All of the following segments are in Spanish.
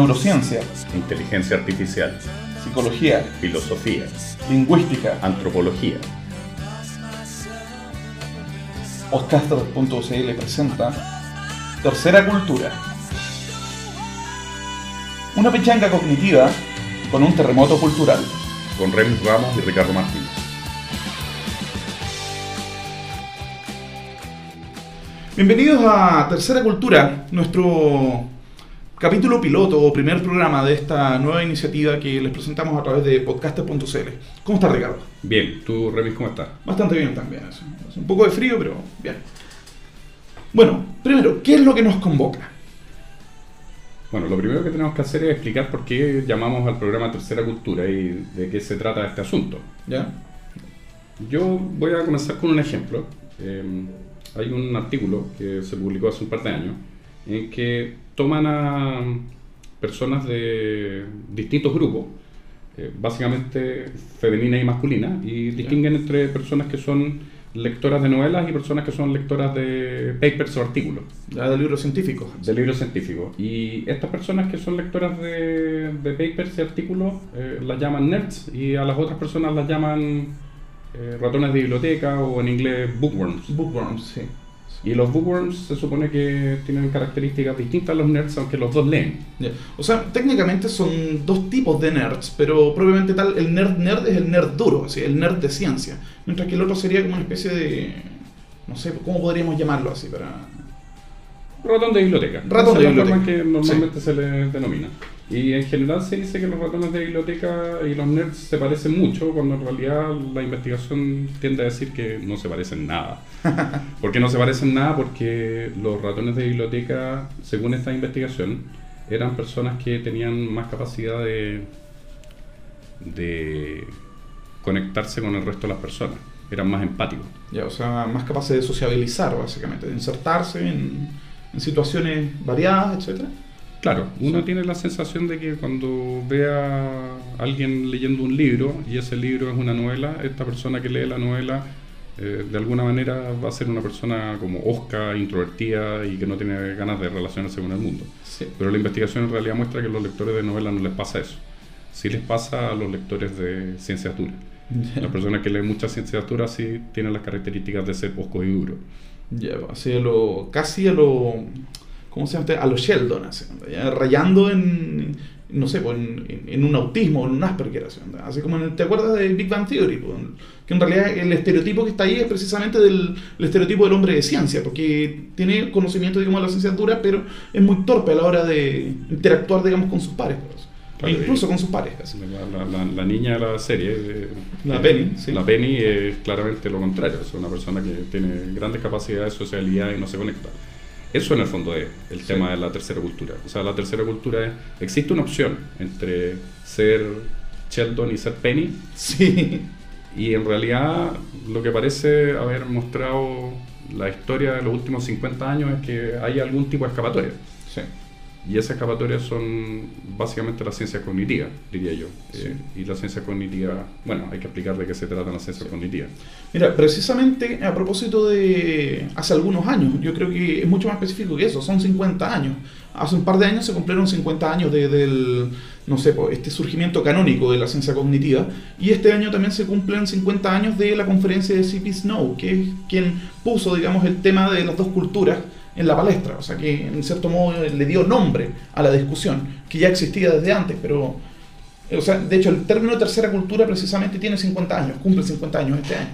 neurociencia, inteligencia artificial, psicología, filosofía, lingüística, antropología. Podcaster.cl presenta Tercera Cultura. Una pichanga cognitiva con un terremoto cultural. Con Remis Ramos y Ricardo Martínez. Bienvenidos a Tercera Cultura, nuestro capítulo piloto o primer programa de esta nueva iniciativa que les presentamos a través de podcaster.cl. ¿Cómo está Ricardo? Bien, ¿tú Remis cómo estás? Bastante bien también. Es un poco de frío, pero bien. Bueno, primero, ¿qué es lo que nos convoca? Bueno, lo primero que tenemos que hacer es explicar por qué llamamos al programa Tercera Cultura y de qué se trata este asunto. ¿Ya? Yo voy a comenzar con un ejemplo. Eh, hay un artículo que se publicó hace un par de años en que toman a personas de distintos grupos, eh, básicamente femenina y masculina, y distinguen entre personas que son lectoras de novelas y personas que son lectoras de papers o artículos. Ya de libros científicos. De libros científicos. Y estas personas que son lectoras de, de papers y artículos eh, las llaman nerds y a las otras personas las llaman eh, ratones de biblioteca o en inglés bookworms. Bookworms, sí. Y los bookworms se supone que tienen características distintas a los nerds, aunque los dos leen. Ya. O sea, técnicamente son dos tipos de nerds, pero propiamente tal, el nerd nerd es el nerd duro, así, el nerd de ciencia. Mientras que el otro sería como una especie de. No sé, ¿cómo podríamos llamarlo así? para Ratón de biblioteca. Ratón Esa de es la forma biblioteca. que normalmente se les denomina. Y en general se dice que los ratones de biblioteca y los nerds se parecen mucho, cuando en realidad la investigación tiende a decir que no se parecen nada. ¿Por qué no se parecen nada? Porque los ratones de biblioteca, según esta investigación, eran personas que tenían más capacidad de, de conectarse con el resto de las personas. Eran más empáticos. Ya, o sea, más capaces de sociabilizar, básicamente, de insertarse en, en situaciones variadas, etcétera. Claro, uno tiene la sensación de que cuando ve a alguien leyendo un libro y ese libro es una novela, esta persona que lee la novela eh, de alguna manera va a ser una persona como osca, introvertida y que no tiene ganas de relacionarse con el mundo. Sí. Pero la investigación en realidad muestra que a los lectores de novela no les pasa eso. Sí les pasa a los lectores de ciencias duras. Las personas que leen mucha ciencia dura sí tienen las características de ser osco y duro. Ya, así a lo, casi a lo, ¿cómo se llama? este? A lo Sheldon, así, ya, rayando en, no sé, pues, en, en un autismo, en un Asperger, así, así como, en ¿te acuerdas de Big Bang Theory? pues? que en realidad el estereotipo que está ahí es precisamente del el estereotipo del hombre de ciencia, porque tiene conocimiento, digamos, de las ciencias duras, pero es muy torpe a la hora de interactuar, digamos, con sus pares, pues, Claro, incluso con sus pares. La, la- niña de la serie, eh, La eh, Penny, sí. la Penny es claramente lo contrario, es una persona que tiene grandes capacidades de sociabilidad y no se conecta. Eso en el fondo es el Sí. tema de la tercera cultura. O sea, la tercera cultura es, existe una opción entre ser Sheldon y ser Penny, Sí, y en realidad lo que parece haber mostrado la historia de los últimos 50 años es que hay algún tipo de escapatoria. sí. Y esas escapatorias son básicamente la ciencia cognitiva, diría yo. Sí. Eh, y la ciencia cognitiva, bueno, hay que explicar de qué se trata la ciencia cognitiva. Mira, precisamente a propósito de hace algunos años, yo creo que es mucho más específico que eso, son 50 años. Hace un par de años se cumplieron 50 años de- del, no sé, este surgimiento canónico de la ciencia cognitiva, y este año también se cumplen 50 años de la conferencia de C.P. Snow, que es quien puso, digamos, el tema de las dos culturas en la palestra, o sea, que en cierto modo le dio nombre a la discusión, que ya existía desde antes, pero... O sea, de hecho, el término tercera cultura precisamente tiene 50 años, cumple 50 años este año.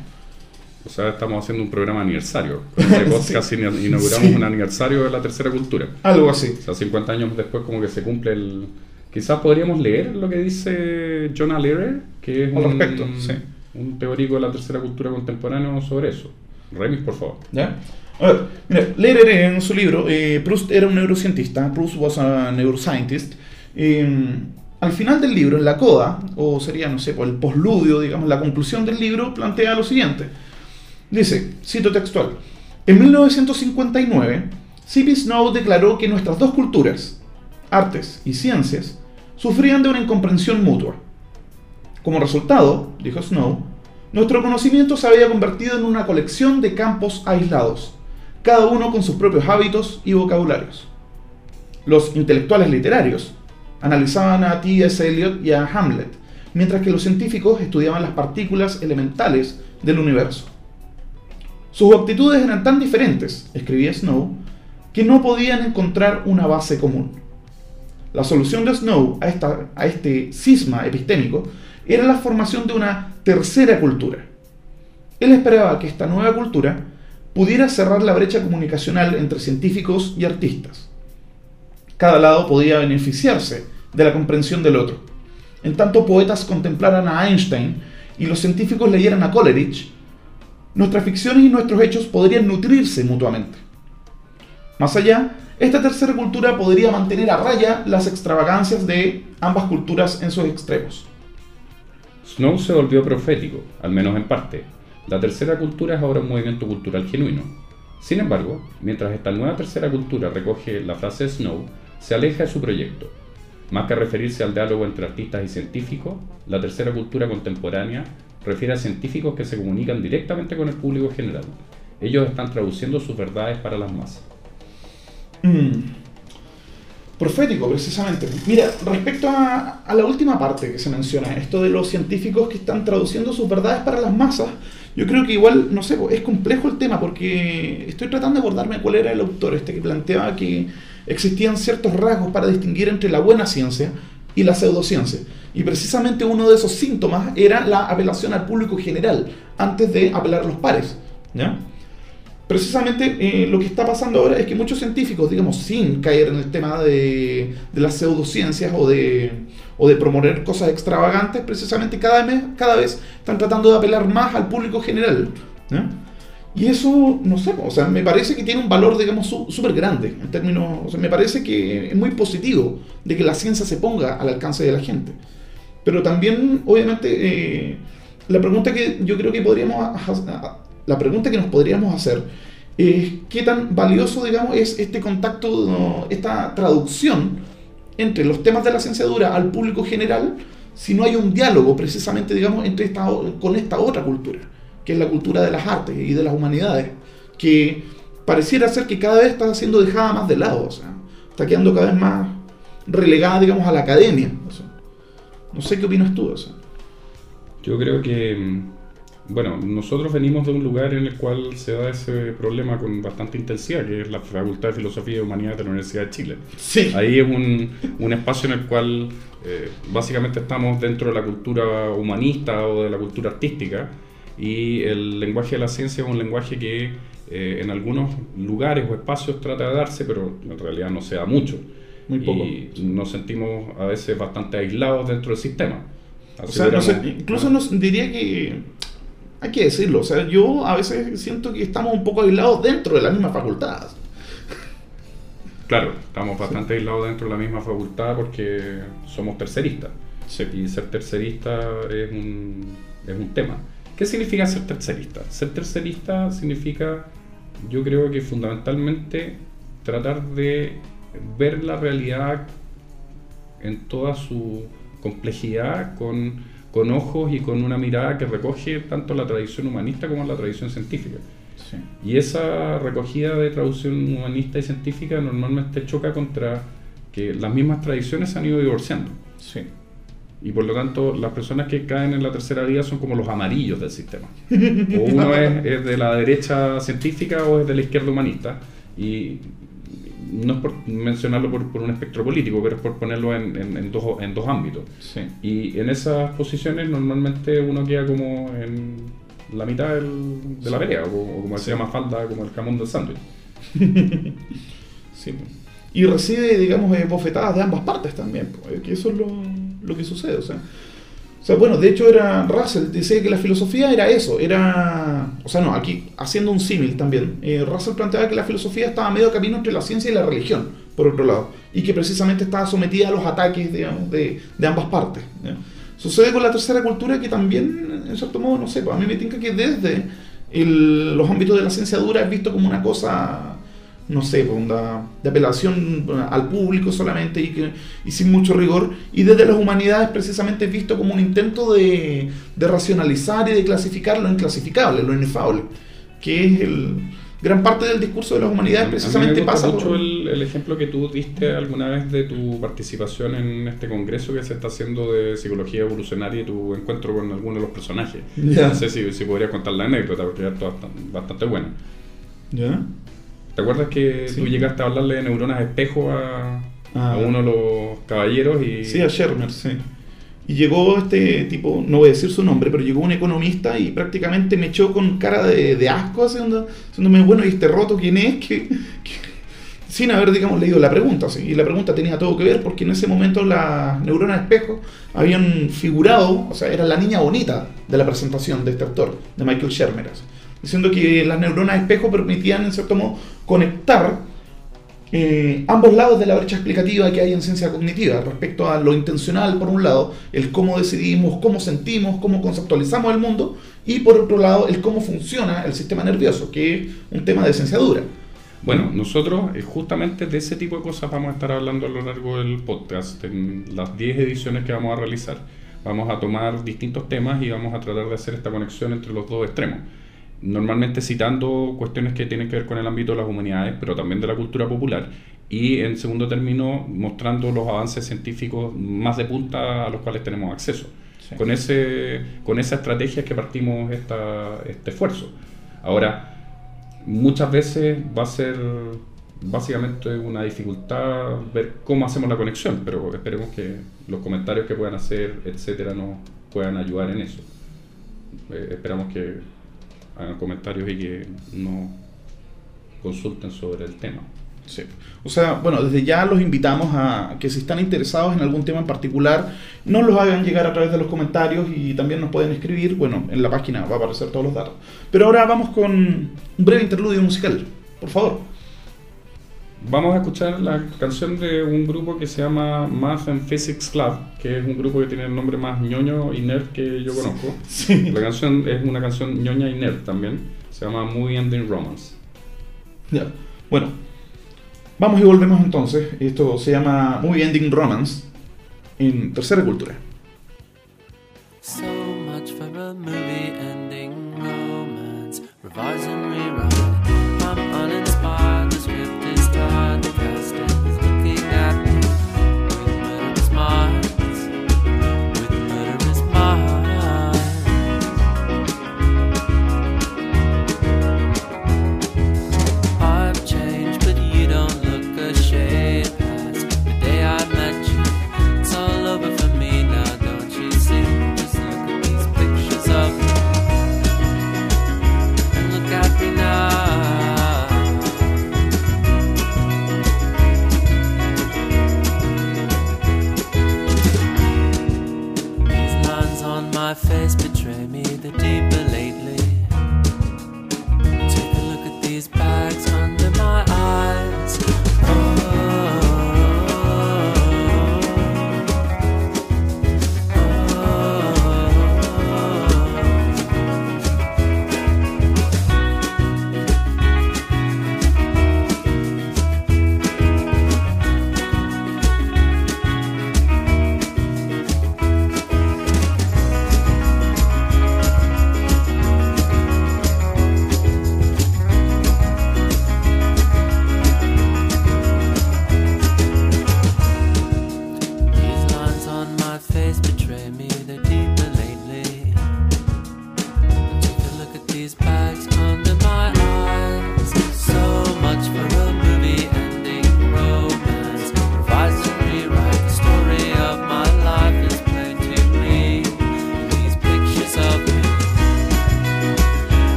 O sea, estamos haciendo un programa aniversario. Con este podcast ina- inauguramos Sí. un aniversario de la tercera cultura. Algo así. O sea, 50 años después como que se cumple el... Quizás podríamos leer lo que dice Jonah Lehrer, que es Al un, respecto, sí. un teórico de la tercera cultura contemporánea sobre eso. Remis, por favor. ¿Ya? A ver, mira, Lehrer en su libro, eh, Proust era un neurocientista, Proust was a neuroscientist. eh, al final del libro, en la coda, o sería, no sé, el posludio, digamos, la conclusión del libro, plantea lo siguiente. Dice, cito textual, en 1959, C.P. Snow declaró que nuestras dos culturas, artes y ciencias, sufrían de una incomprensión mutua. Como resultado, dijo Snow, nuestro conocimiento se había convertido en una colección de campos aislados, cada uno con sus propios hábitos y vocabularios. Los intelectuales literarios, analizaban a T.S. Eliot y a Hamlet, mientras que los científicos estudiaban las partículas elementales del universo. Sus aptitudes eran tan diferentes, escribía Snow, que no podían encontrar una base común. La solución de Snow a, esta, a este cisma epistémico era la formación de una tercera cultura. Él esperaba que esta nueva cultura pudiera cerrar la brecha comunicacional entre científicos y artistas. Cada lado podía beneficiarse de la comprensión del otro. En tanto poetas contemplaran a Einstein y los científicos leyeran a Coleridge, nuestras ficciones y nuestros hechos podrían nutrirse mutuamente. Más allá, esta tercera cultura podría mantener a raya las extravagancias de ambas culturas en sus extremos. Snow se volvió profético, al menos en parte, la tercera cultura es ahora un movimiento cultural genuino. Sin embargo, mientras esta nueva tercera cultura recoge la frase Snow, se aleja de su proyecto. Más que referirse al diálogo entre artistas y científicos, la tercera cultura contemporánea refiere a científicos que se comunican directamente con el público general. Ellos están traduciendo sus verdades para las masas. Mm profético, precisamente. Mira, respecto a, la última parte que se menciona, esto de los científicos que están traduciendo sus verdades para las masas, yo creo que igual, no sé, es complejo el tema porque estoy tratando de acordarme cuál era el autor este que planteaba que existían ciertos rasgos para distinguir entre la buena ciencia y la pseudociencia. Y precisamente uno de esos síntomas era la apelación al público general antes de apelar a los pares. ¿ya? Precisamente eh, lo que está pasando ahora es que muchos científicos, digamos, sin caer en el tema de, las pseudociencias o de, promover cosas extravagantes, precisamente cada vez, están tratando de apelar más al público general. Y eso, no sé, o sea, me parece que tiene un valor, digamos, súper grande en términos, o sea, me parece que es muy positivo de que la ciencia se ponga al alcance de la gente. Pero también, obviamente, eh, la pregunta que yo creo que podríamos la pregunta que nos podríamos hacer es qué tan valioso, digamos, es este contacto, esta traducción entre los temas de la ciencia dura al público general si no hay un diálogo precisamente, digamos, entre esta, con esta otra cultura, que es la cultura de las artes y de las humanidades, que pareciera ser que cada vez está siendo dejada más de lado, o sea, está quedando cada vez más relegada, digamos, a la academia. no sé qué opinas tú. Yo creo que bueno, nosotros venimos de un lugar en el cual se da ese problema con bastante intensidad, que es la Facultad de Filosofía y Humanidades de la Universidad de Chile. Sí. Ahí es un, un espacio en el cual eh, básicamente estamos dentro de la cultura humanista o de la cultura artística y el lenguaje de la ciencia es un lenguaje que eh, en algunos lugares o espacios trata de darse, pero en realidad no se da mucho. Muy poco. Y nos sentimos a veces bastante aislados dentro del sistema. o sea, no sé, incluso nos diría que hay que decirlo, o sea, yo a veces siento que estamos un poco aislados dentro de la misma facultad. Claro, estamos bastante aislados dentro de la misma facultad porque somos terceristas. Y ser tercerista es un, es un tema. ¿Qué significa ser tercerista? Ser tercerista significa, yo creo que fundamentalmente tratar de ver la realidad en toda su complejidad con con ojos y con una mirada que recoge tanto la tradición humanista como la tradición científica. Y esa recogida de traducción humanista y científica normalmente choca contra que las mismas tradiciones se han ido divorciando. Sí. Y por lo tanto, las personas que caen en la tercera vía son como los amarillos del sistema. O uno es, es de la derecha científica o es de la izquierda humanista. Y no es por mencionarlo por, un espectro político, pero es por ponerlo en, dos, en dos ámbitos. Y en esas posiciones normalmente uno queda como en la mitad de la pelea, o, como se llama falda, como el jamón del sándwich. sí. Y recibe, digamos, eh, bofetadas de ambas partes también, que eso es lo, lo que sucede. O sea, o sea, bueno, de hecho era Russell, decía que la filosofía era eso, era, o sea, no, aquí haciendo un símil también, eh, Russell planteaba que la filosofía estaba a medio camino entre la ciencia y la religión, por otro lado, y que precisamente estaba sometida a los ataques, digamos, de, de ambas partes. Sucede con la tercera cultura que también, en cierto modo, no sé, pues a mí me tinca que desde los ámbitos de la ciencia dura es visto como una cosa no sé, pues, de apelación al público solamente y, que, y sin mucho rigor, y desde las humanidades precisamente visto como un intento de, racionalizar y de clasificar lo inclasificable, lo inefable, que es el, gran parte del discurso de las humanidades precisamente pasa mucho el, el, ejemplo que tú diste alguna vez de tu participación en este congreso que se está haciendo de psicología evolucionaria y tu encuentro con alguno de los personajes. No sé si, si podrías contar la anécdota porque es bastante buena. ¿Ya? ¿Te acuerdas que tú llegaste a hablarle de neuronas espejo a, a ah. uno de los caballeros? y Sí, a Shermer, sí. Y llegó este tipo, no voy a decir su nombre, pero llegó un economista y prácticamente me echó con cara de, de asco, haciéndome, bueno, ¿y este roto quién es? Sin haber, digamos, leído la pregunta. ¿sí? Y la pregunta tenía todo que ver porque en ese momento las neuronas espejo habían figurado, o sea, era la niña bonita de la presentación de este autor, de Michael Shermer, diciendo que las neuronas espejo permitían, en cierto modo, conectar eh, ambos lados de la brecha explicativa que hay en ciencia cognitiva respecto a lo intencional, por un lado, el cómo decidimos, cómo sentimos, cómo conceptualizamos el mundo, y por otro lado, el cómo funciona el sistema nervioso, que es un tema de ciencia dura. Bueno, nosotros eh, justamente de ese tipo de cosas vamos a estar hablando a lo largo del podcast, en las 10 ediciones que vamos a realizar. Vamos a tomar distintos temas y vamos a tratar de hacer esta conexión entre los dos extremos normalmente citando cuestiones que tienen que ver con el ámbito de las humanidades, pero también de la cultura popular, y en segundo término mostrando los avances científicos más de punta a los cuales tenemos acceso. Con, ese, con esa estrategia es que partimos esta, este esfuerzo. Ahora, muchas veces va a ser básicamente una dificultad ver cómo hacemos la conexión, pero esperemos que los comentarios que puedan hacer, etcétera, nos puedan ayudar en eso. Eh, esperamos que comentarios y que no consulten sobre el tema. Sí. O sea, bueno, desde ya los invitamos a que si están interesados en algún tema en particular, nos los hagan llegar a través de los comentarios y también nos pueden escribir. Bueno, en la página va a aparecer todos los datos. Pero ahora vamos con un breve interludio musical, por favor. Vamos a escuchar la canción de un grupo que se llama Math and Physics Club, que es un grupo que tiene el nombre más ñoño y nerd que yo conozco. La canción es una canción ñoña y nerd también. Se llama Movie Ending Romance. Ya. Bueno, vamos y volvemos entonces. Esto se llama Movie Ending Romance en Tercera Cultura. So much for a movie ending romance. Revise and rewrite.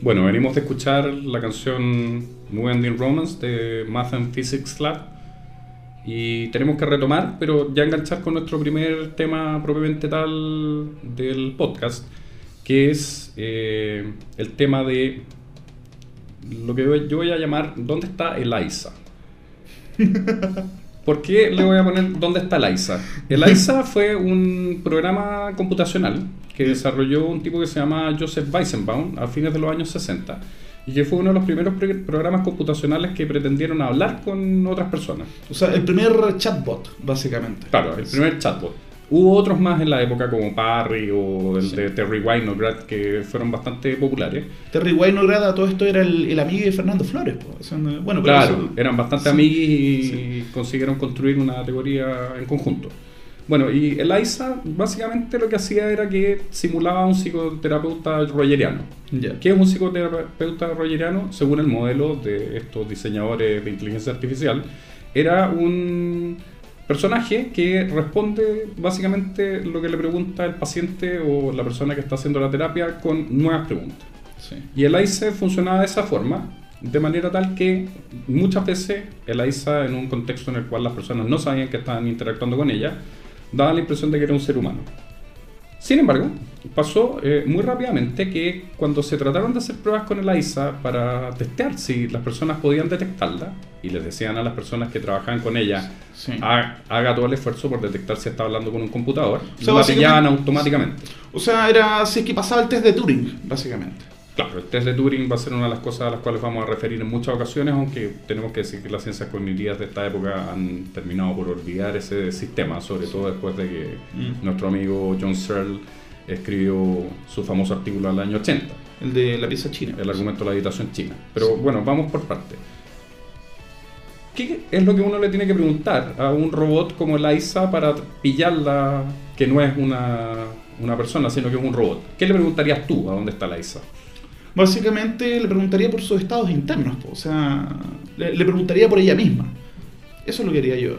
Bueno, venimos de escuchar la canción Moving Romance de Math and Physics Club y tenemos que retomar, pero ya enganchar con nuestro primer tema propiamente tal del podcast, que es eh, el tema de lo que yo voy a llamar ¿Dónde está Eliza? ¿Por qué le voy a poner dónde está el ISA? El ISA fue un programa computacional que desarrolló un tipo que se llama Joseph Weizenbaum a fines de los años 60 y que fue uno de los primeros programas computacionales que pretendieron hablar con otras personas. O sea, el primer chatbot, básicamente. Claro, el primer chatbot. Hubo otros más en la época como Parry o el de Terry Winograd que fueron bastante populares. Terry Winograd a todo esto era el, amigo de Fernando Flores. bueno, claro, eran bastante amigos y consiguieron construir una teoría en conjunto. Bueno, y el básicamente lo que hacía era que simulaba a un psicoterapeuta rogeriano. ¿Qué es un psicoterapeuta rogeriano? Según el modelo de estos diseñadores de inteligencia artificial, era un personaje que responde básicamente lo que le pregunta el paciente o la persona que está haciendo la terapia con nuevas preguntas. Y el ISA funcionaba de esa forma, de manera tal que muchas veces el ISA, en un contexto en el cual las personas no sabían que estaban interactuando con ella, daba la impresión de que era un ser humano. Sin embargo, pasó eh, muy rápidamente que cuando se trataron de hacer pruebas con el AISA para testear si las personas podían detectarla, y les decían a las personas que trabajaban con ella, haga, todo el esfuerzo por detectar si está hablando con un computador, o la pillaban automáticamente. O sea, era así que pasaba el test de Turing, básicamente. Claro, el test de Turing va a ser una de las cosas a las cuales vamos a referir en muchas ocasiones, aunque tenemos que decir que las ciencias cognitivas de esta época han terminado por olvidar ese sistema, sobre todo después de que mm. nuestro amigo John Searle escribió su famoso artículo el año 80. El de la pieza china. El argumento de la habitación china. Pero bueno, vamos por parte. ¿Qué es lo que uno le tiene que preguntar a un robot como el AISA para pillarla que no es una, una persona, sino que es un robot? ¿Qué le preguntarías tú a dónde está la ISA? Básicamente le preguntaría por sus estados internos, o sea, le, preguntaría por ella misma. Eso es lo que haría yo.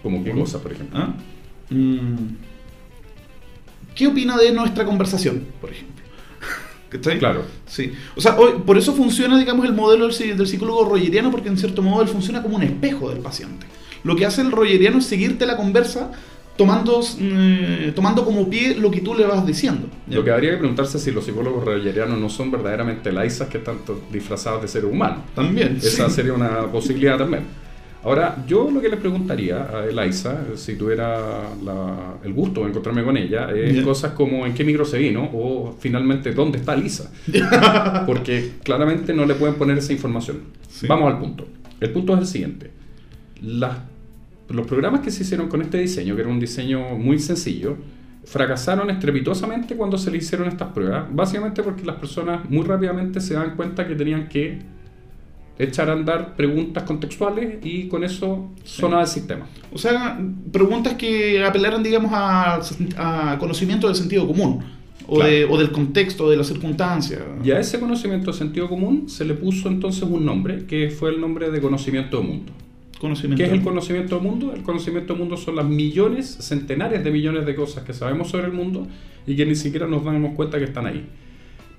¿Como qué cosa, por ejemplo? ¿Ah? Mm. ¿Qué opina de nuestra conversación, por ejemplo? ¿Está Claro. Sí. O sea, hoy, por eso funciona, digamos, el modelo del, del psicólogo rogeriano, porque en cierto modo él funciona como un espejo del paciente. Lo que hace el rogeriano es seguirte la conversa tomando, mm, tomando como pie lo que tú le vas diciendo. Lo que habría que preguntarse si los psicólogos rogerianos no son verdaderamente laisas que están disfrazados de seres humanos. También. Esa sería una posibilidad también. Ahora, yo lo que le preguntaría a Eliza, si tuviera el gusto de encontrarme con ella, es cosas como en qué micro se vino o finalmente dónde está Lisa. Porque claramente no le pueden poner esa información. Vamos al punto. El punto es el siguiente. Las los programas que se hicieron con este diseño, que era un diseño muy sencillo, fracasaron estrepitosamente cuando se le hicieron estas pruebas, básicamente porque las personas muy rápidamente se dan cuenta que tenían que echar a andar preguntas contextuales y con eso sonaba el sistema. O sea, preguntas que apelaran, digamos, a, conocimiento del sentido común. O, o, del contexto, de la circunstancia. Y a ese conocimiento de sentido común se le puso entonces un nombre, que fue el nombre de conocimiento del mundo. ¿Qué es el conocimiento del mundo? El conocimiento del mundo son las millones, centenares de millones de cosas que sabemos sobre el mundo y que ni siquiera nos damos cuenta que están ahí.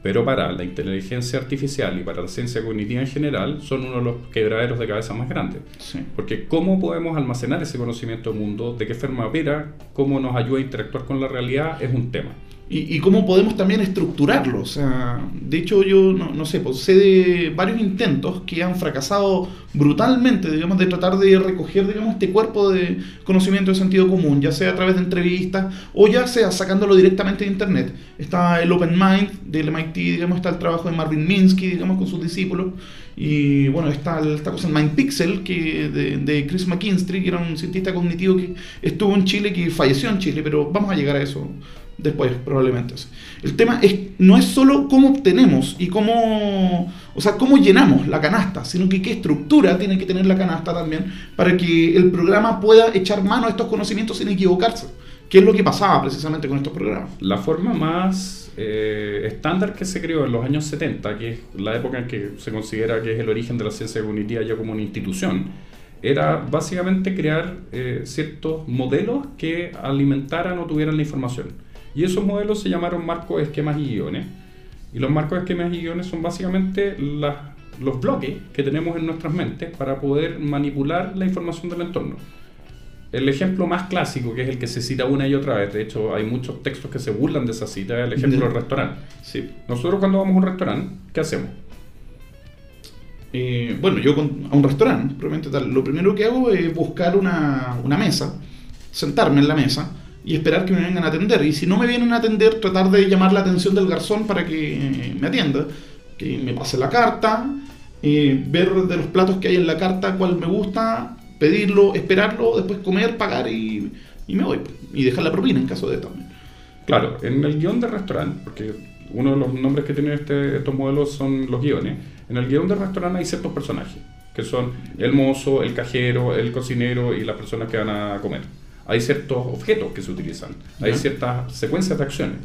Pero para la inteligencia artificial y para la ciencia cognitiva en general son uno de los quebraderos de cabeza más grandes. Porque cómo podemos almacenar ese conocimiento del mundo, de qué forma opera, cómo nos ayuda a interactuar con la realidad, es un tema y, cómo podemos también estructurarlo. O sea, de hecho, yo no, sé, pues, sé de varios intentos que han fracasado brutalmente, digamos, de tratar de recoger, digamos, este cuerpo de conocimiento de sentido común, ya sea a través de entrevistas o ya sea sacándolo directamente de Internet. Está el Open Mind del MIT, digamos, está el trabajo de Marvin Minsky, digamos, con sus discípulos. Y bueno, está esta cosa, el Mind Pixel, que de, de Chris McKinstry, que era un cientista cognitivo que estuvo en Chile, que falleció en Chile, pero vamos a llegar a eso después, probablemente. El tema es, no es solo cómo obtenemos y cómo, o sea, cómo llenamos la canasta, sino que qué estructura tiene que tener la canasta también para que el programa pueda echar mano a estos conocimientos sin equivocarse. ¿Qué es lo que pasaba precisamente con estos programas? La forma más eh, estándar que se creó en los años 70, que es la época en que se considera que es el origen de la ciencia cognitiva ya como una institución, era básicamente crear eh, ciertos modelos que alimentaran o tuvieran la información. Y esos modelos se llamaron marcos, esquemas y guiones. Y los marcos, esquemas y guiones son básicamente los bloques que tenemos en nuestras mentes para poder manipular la información del entorno. El ejemplo más clásico, que es el que se cita una y otra vez, de hecho hay muchos textos que se burlan de esa cita, es el ejemplo del restaurante. Sí. Nosotros cuando vamos a un restaurante, ¿qué hacemos? eh, bueno, yo con- a un restaurante, probablemente tal, lo primero que hago es buscar una, una mesa, sentarme en la mesa y esperar que me vengan a atender. Y si no me vienen a atender, tratar de llamar la atención del garzón para que eh, me atienda, que me pase la carta, eh, ver de los platos que hay en la carta cuál me gusta, pedirlo, esperarlo, después comer, pagar y, y me voy. Y dejar la propina en caso de también. Claro, en el guion de restaurante, porque uno de los nombres que tienen este- estos modelos son los guiones, en el guion de restaurante hay ciertos personajes, que son el mozo, el cajero, el cocinero y las personas que van a comer. Hay ciertos objetos que se utilizan, hay ciertas secuencias de acciones.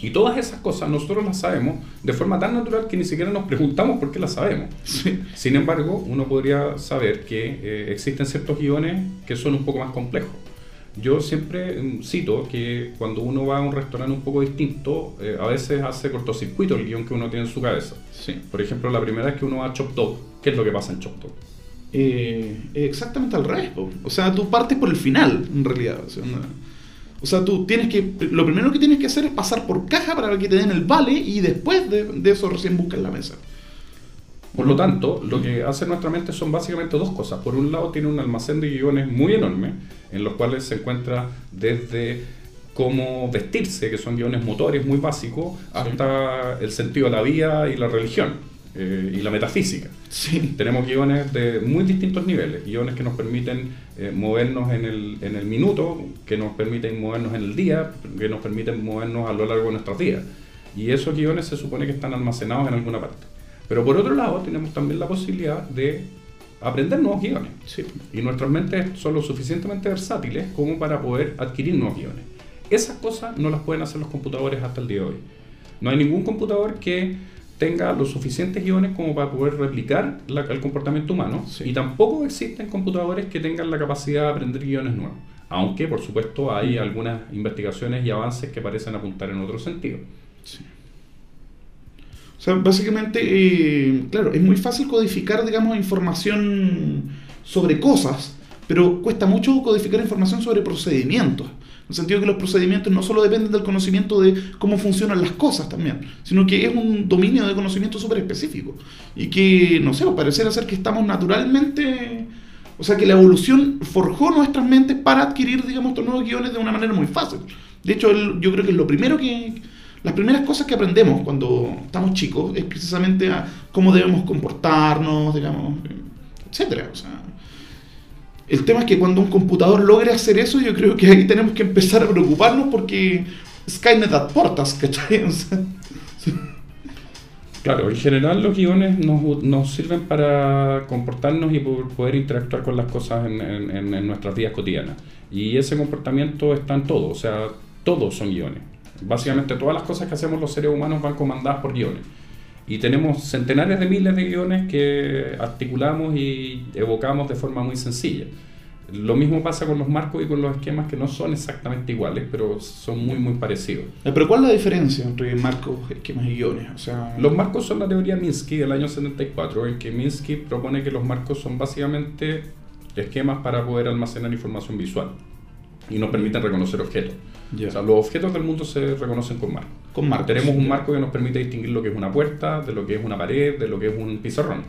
Y todas esas cosas nosotros las sabemos de forma tan natural que ni siquiera nos preguntamos por qué las sabemos. Sí. Sin embargo, uno podría saber que eh, existen ciertos guiones que son un poco más complejos. Yo siempre mm, cito que cuando uno va a un restaurante un poco distinto, eh, a veces hace cortocircuito el guion que uno tiene en su cabeza. Sí. Por ejemplo, la primera vez que uno va a Chop Dog, ¿qué es lo que pasa en Chop Dog? Eh, exactamente al revés. po. O sea, tú partes por el final, en realidad. O sea, no- o sea, tú tienes que. Lo primero que tienes que hacer es pasar por caja para que te den el vale y después de, de eso recién buscas la mesa. Por lo tanto, lo que hace nuestra mente son básicamente dos cosas. Por un lado, tiene un almacén de guiones muy enorme, en los cuales se encuentra desde cómo vestirse, que son guiones motores muy básicos, hasta el sentido de la vida y la religión eh, y la metafísica. Sí. Tenemos guiones de muy distintos niveles, guiones que nos permiten eh, movernos en el, en el minuto, que nos permiten movernos en el día, que nos permiten movernos a lo largo de nuestros días. Y esos guiones se supone que están almacenados en alguna parte. Pero por otro lado, tenemos también la posibilidad de aprender nuevos guiones. Sí. Y nuestras mentes son lo suficientemente versátiles como para poder adquirir nuevos guiones. Esas cosas no las pueden hacer los computadores hasta el día de hoy. No hay ningún computador que tenga los suficientes guiones como para poder replicar la- el comportamiento humano Sí. y tampoco existen computadores que tengan la capacidad de aprender guiones nuevos. Aunque, por supuesto, hay algunas investigaciones y avances que parecen apuntar en otro sentido. Sí. O sea, básicamente, eh, claro, es muy fácil codificar, digamos, información sobre cosas, pero cuesta mucho codificar información sobre procedimientos. En el sentido que los procedimientos no solo dependen del conocimiento de cómo funcionan las cosas también, sino que es un dominio de conocimiento súper específico. Y que, no sé, pareciera ser que estamos naturalmente... O sea, que la evolución forjó nuestras mentes para adquirir, digamos, estos nuevos guiones de una manera muy fácil. De hecho, yo creo que es lo primero que... Las primeras cosas que aprendemos cuando estamos chicos es precisamente a cómo debemos comportarnos, digamos, etcétera. O sea, el tema es que cuando un computador logre hacer eso, yo creo que ahí tenemos que empezar a preocuparnos porque Skynet portas, ¿cachai? Claro, en general los guiones nos, nos sirven para comportarnos y poder interactuar con las cosas en- en- en nuestras vidas cotidianas. Y ese comportamiento está en todo, o sea, todos son guiones. Básicamente todas las cosas que hacemos los seres humanos van comandadas por guiones. Y tenemos centenares de miles de guiones que articulamos y evocamos de forma muy sencilla. Lo mismo pasa con los marcos y con los esquemas que no son exactamente iguales, pero son muy muy parecidos. Eh, Pero ¿cuál es la diferencia entre marcos, esquemas y guiones? O sea, Los marcos son la teoría Minsky del año 74, en que Minsky propone que los marcos son básicamente esquemas para poder almacenar información visual y nos permiten reconocer objetos. Ya. O sea, los objetos del mundo se reconocen con marcos. con marcos. Tenemos un marco que nos permite distinguir lo que es una puerta, de lo que es una pared, de lo que es un pizarrón.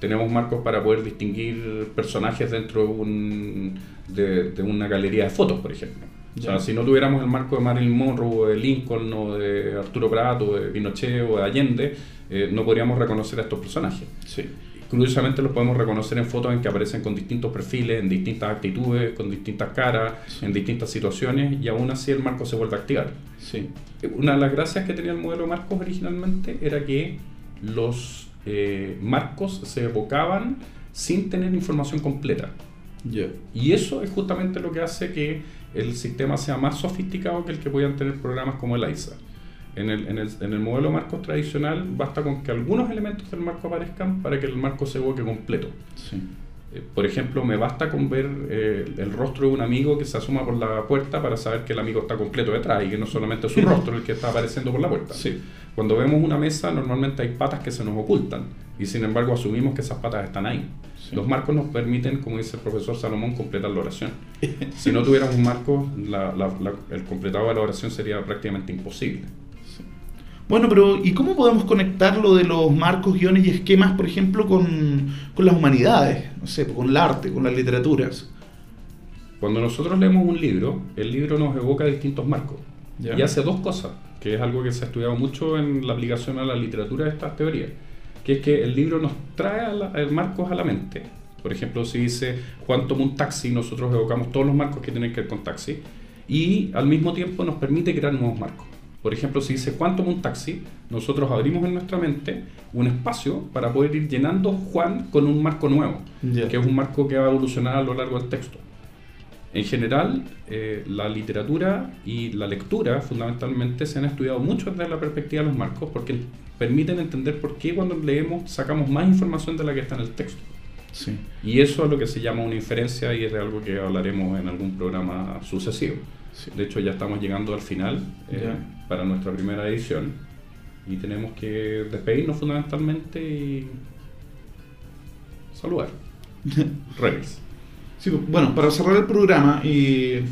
Tenemos marcos para poder distinguir personajes dentro de, un- de, de una galería de fotos, por ejemplo. O sea, si no tuviéramos el marco de Marilyn Monroe, o de Lincoln, o de Arturo Prat, o de Pinochet, o de Allende, eh, no podríamos reconocer a estos personajes. Sí. Curiosamente los podemos reconocer en fotos en que aparecen con distintos perfiles, en distintas actitudes, con distintas caras, en distintas situaciones, y aún así el marco se vuelve a activar. Sí. Una de las gracias que tenía el modelo Marcos originalmente era que los eh, marcos se evocaban sin tener información completa. Ya. Y eso es justamente lo que hace que el sistema sea más sofisticado que el que puedan tener programas como el AISA. En el, en el, en el modelo Marcos tradicional basta con que algunos elementos del marco aparezcan para que el marco se evoque completo. Sí. Eh, Por ejemplo, me basta con ver eh, el rostro de un amigo que se asoma por la puerta para saber que el amigo está completo detrás y que no solamente es su rostro el que está apareciendo por la puerta. Sí. Cuando vemos una mesa, normalmente hay patas que se nos ocultan y sin embargo asumimos que esas patas están ahí. Sí. Los marcos nos permiten, como dice el profesor Salomón, completar la oración. si no tuviéramos un marco, la- la- la- el completado de la oración sería prácticamente imposible. Bueno, pero ¿y cómo podemos conectar lo de los marcos, guiones y esquemas, por ejemplo, con, con las humanidades? No sé, con el arte, con las literaturas. Cuando nosotros leemos un libro, el libro nos evoca distintos marcos. Ya. Y hace dos cosas, que es algo que se ha estudiado mucho en la aplicación a la literatura de estas teorías, que es que el libro nos trae a la- a marcos a la mente. Por ejemplo, si dice Juan toma un taxi, nosotros evocamos todos los marcos que tienen que ver con taxi, y al mismo tiempo nos permite crear nuevos marcos. Por ejemplo, si dice Juan toma un taxi, nosotros abrimos en nuestra mente un espacio para poder ir llenando Juan con un marco nuevo, Ya. que es un marco que va a evolucionar a lo largo del texto. En general, eh, la literatura y la lectura fundamentalmente se han estudiado mucho desde la perspectiva de los marcos porque permiten entender por qué cuando leemos sacamos más información de la que está en el texto. Sí. Y eso es lo que se llama una inferencia y es de algo que hablaremos en algún programa sucesivo. Sí. De hecho, ya estamos llegando al final eh, Ya. Para nuestra primera edición y tenemos que despedirnos fundamentalmente y saludar. Revis. Sí, pues, bueno, para cerrar el programa, eh,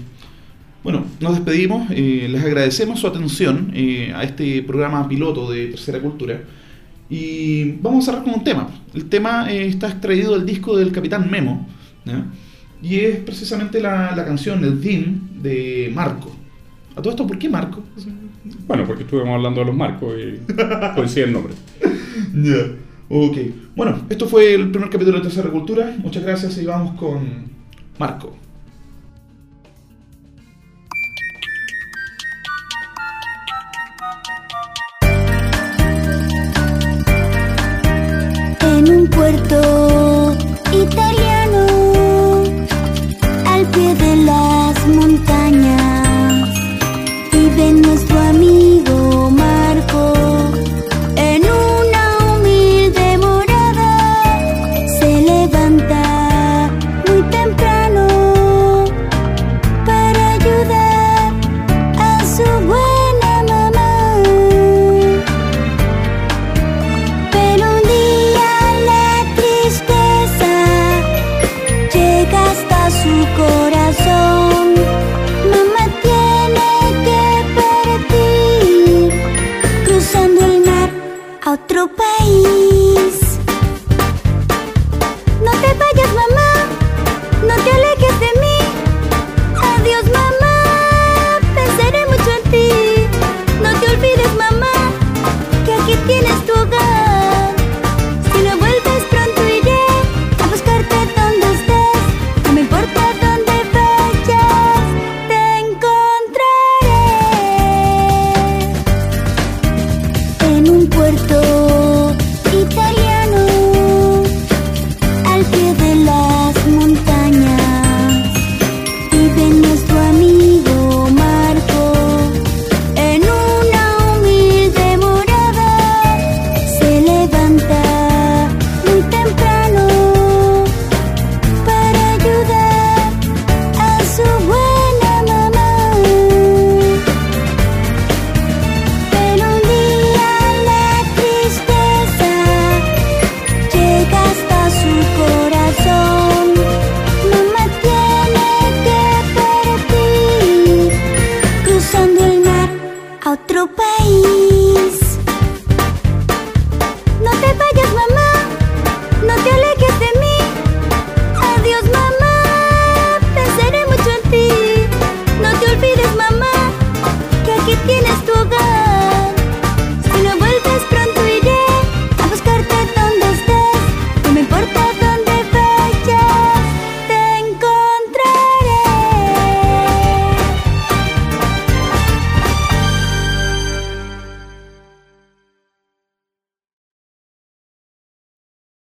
bueno, nos despedimos, eh, les agradecemos su atención eh, a este programa piloto de Tercera Cultura y vamos a cerrar con un tema. El tema eh, está extraído del disco del Capitán Memo ¿ya? y es precisamente la, la canción, el theme de Marco. A todo esto, ¿por qué Marco? Bueno, porque estuvimos hablando de los marcos y coincide el nombre. Ya. Ok. Bueno, esto fue el primer capítulo de Tercera Cultura. Muchas gracias y vamos con Marco. En un puerto otro.